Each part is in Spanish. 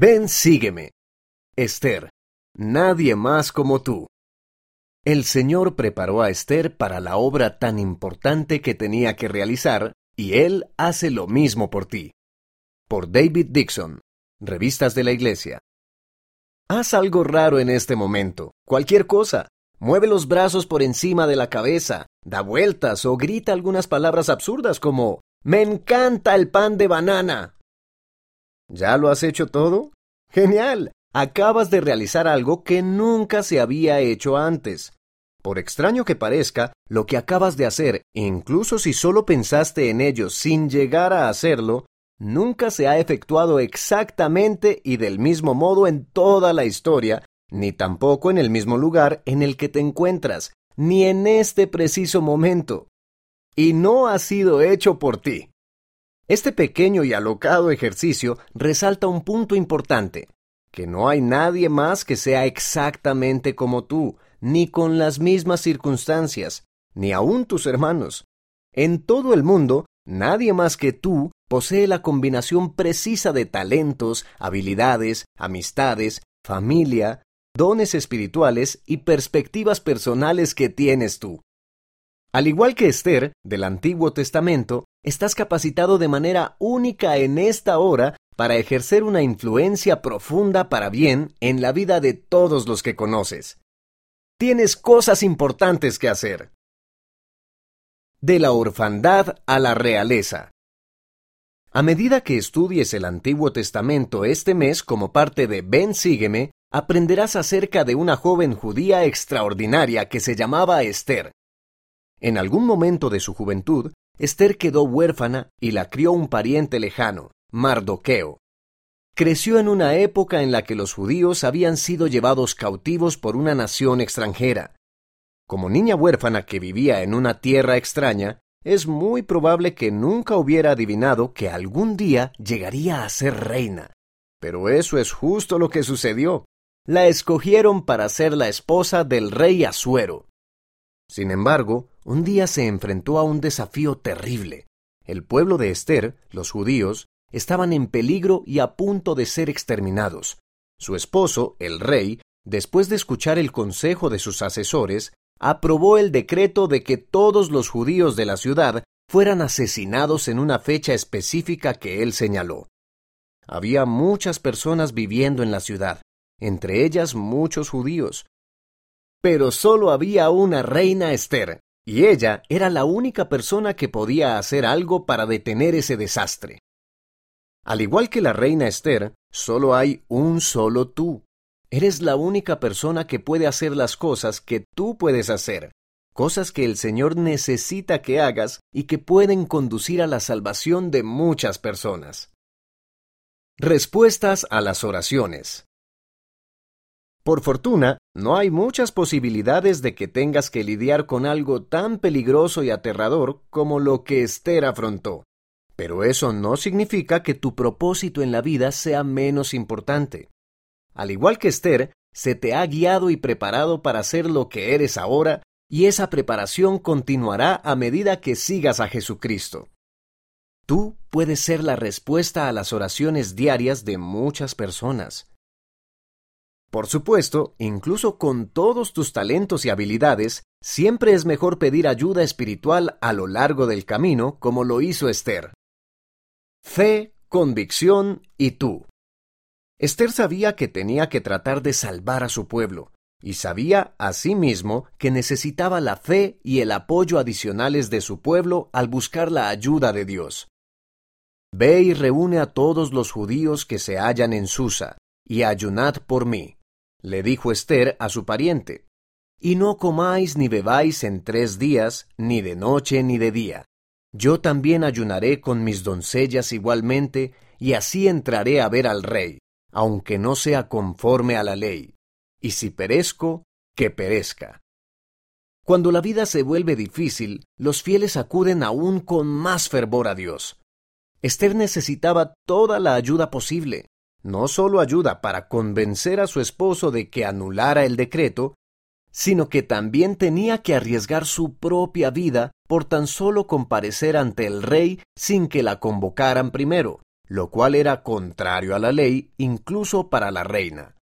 Ven, sígueme. Esther, nadie más como tú. El Señor preparó a Esther para la obra tan importante que tenía que realizar, y Él hace lo mismo por ti. Por David Dixon, Revistas de la Iglesia. Haz algo raro en este momento, cualquier cosa. Mueve los brazos por encima de la cabeza, da vueltas o grita algunas palabras absurdas como Me encanta el pan de banana. ¿Ya lo has hecho todo? Genial. Acabas de realizar algo que nunca se había hecho antes. Por extraño que parezca, lo que acabas de hacer, incluso si solo pensaste en ello sin llegar a hacerlo, nunca se ha efectuado exactamente y del mismo modo en toda la historia, ni tampoco en el mismo lugar en el que te encuentras, ni en este preciso momento. Y no ha sido hecho por ti. Este pequeño y alocado ejercicio resalta un punto importante, que no hay nadie más que sea exactamente como tú, ni con las mismas circunstancias, ni aun tus hermanos. En todo el mundo, nadie más que tú posee la combinación precisa de talentos, habilidades, amistades, familia, dones espirituales y perspectivas personales que tienes tú. Al igual que Esther, del Antiguo Testamento, estás capacitado de manera única en esta hora para ejercer una influencia profunda para bien en la vida de todos los que conoces. Tienes cosas importantes que hacer. De la orfandad a la realeza. A medida que estudies el Antiguo Testamento este mes como parte de Ven Sígueme, aprenderás acerca de una joven judía extraordinaria que se llamaba Esther. En algún momento de su juventud, Esther quedó huérfana y la crió un pariente lejano, Mardoqueo. Creció en una época en la que los judíos habían sido llevados cautivos por una nación extranjera. Como niña huérfana que vivía en una tierra extraña, es muy probable que nunca hubiera adivinado que algún día llegaría a ser reina. Pero eso es justo lo que sucedió. La escogieron para ser la esposa del rey Asuero. Sin embargo, un día se enfrentó a un desafío terrible. El pueblo de Esther, los judíos, estaban en peligro y a punto de ser exterminados. Su esposo, el rey, después de escuchar el consejo de sus asesores, aprobó el decreto de que todos los judíos de la ciudad fueran asesinados en una fecha específica que él señaló. Había muchas personas viviendo en la ciudad, entre ellas muchos judíos, pero solo había una reina Esther, y ella era la única persona que podía hacer algo para detener ese desastre. Al igual que la reina Esther, solo hay un solo tú. Eres la única persona que puede hacer las cosas que tú puedes hacer, cosas que el Señor necesita que hagas y que pueden conducir a la salvación de muchas personas. Respuestas a las oraciones. Por fortuna, no hay muchas posibilidades de que tengas que lidiar con algo tan peligroso y aterrador como lo que Esther afrontó. Pero eso no significa que tu propósito en la vida sea menos importante. Al igual que Esther, se te ha guiado y preparado para ser lo que eres ahora, y esa preparación continuará a medida que sigas a Jesucristo. Tú puedes ser la respuesta a las oraciones diarias de muchas personas. Por supuesto, incluso con todos tus talentos y habilidades, siempre es mejor pedir ayuda espiritual a lo largo del camino, como lo hizo Esther. Fe, convicción y tú. Esther sabía que tenía que tratar de salvar a su pueblo, y sabía asimismo que necesitaba la fe y el apoyo adicionales de su pueblo al buscar la ayuda de Dios. Ve y reúne a todos los judíos que se hallan en Susa, y ayunad por mí le dijo Esther a su pariente, y no comáis ni bebáis en tres días, ni de noche ni de día. Yo también ayunaré con mis doncellas igualmente, y así entraré a ver al rey, aunque no sea conforme a la ley. Y si perezco, que perezca. Cuando la vida se vuelve difícil, los fieles acuden aún con más fervor a Dios. Esther necesitaba toda la ayuda posible, no solo ayuda para convencer a su esposo de que anulara el decreto, sino que también tenía que arriesgar su propia vida por tan solo comparecer ante el rey sin que la convocaran primero, lo cual era contrario a la ley incluso para la reina.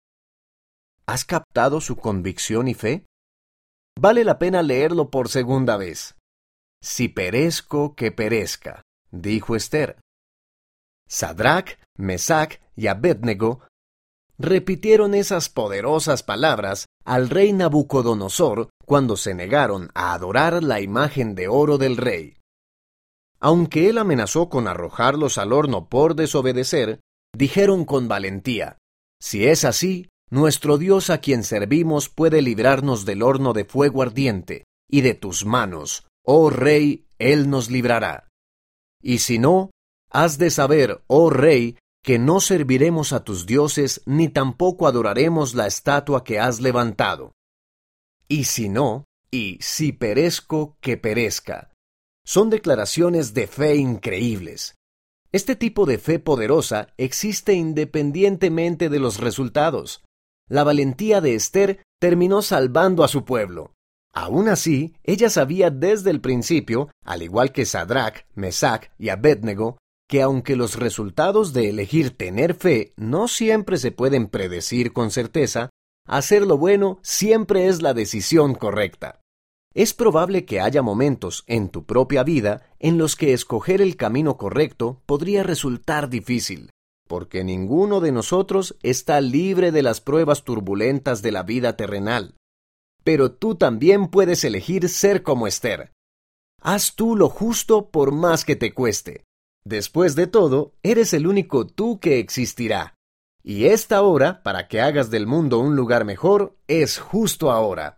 ¿Has captado su convicción y fe? Vale la pena leerlo por segunda vez. Si perezco, que perezca, dijo Esther. Sadrach, Mesach y Abednego repitieron esas poderosas palabras al rey Nabucodonosor cuando se negaron a adorar la imagen de oro del rey. Aunque él amenazó con arrojarlos al horno por desobedecer, dijeron con valentía, Si es así, nuestro Dios a quien servimos puede librarnos del horno de fuego ardiente, y de tus manos, oh rey, él nos librará. Y si no, has de saber, oh rey, que no serviremos a tus dioses ni tampoco adoraremos la estatua que has levantado. Y si no, y si perezco, que perezca. Son declaraciones de fe increíbles. Este tipo de fe poderosa existe independientemente de los resultados. La valentía de Esther terminó salvando a su pueblo. Aún así, ella sabía desde el principio, al igual que Sadrach, Mesach y Abednego, que aunque los resultados de elegir tener fe no siempre se pueden predecir con certeza, hacer lo bueno siempre es la decisión correcta. Es probable que haya momentos en tu propia vida en los que escoger el camino correcto podría resultar difícil, porque ninguno de nosotros está libre de las pruebas turbulentas de la vida terrenal. Pero tú también puedes elegir ser como Esther. Haz tú lo justo por más que te cueste. Después de todo, eres el único tú que existirá. Y esta hora, para que hagas del mundo un lugar mejor, es justo ahora.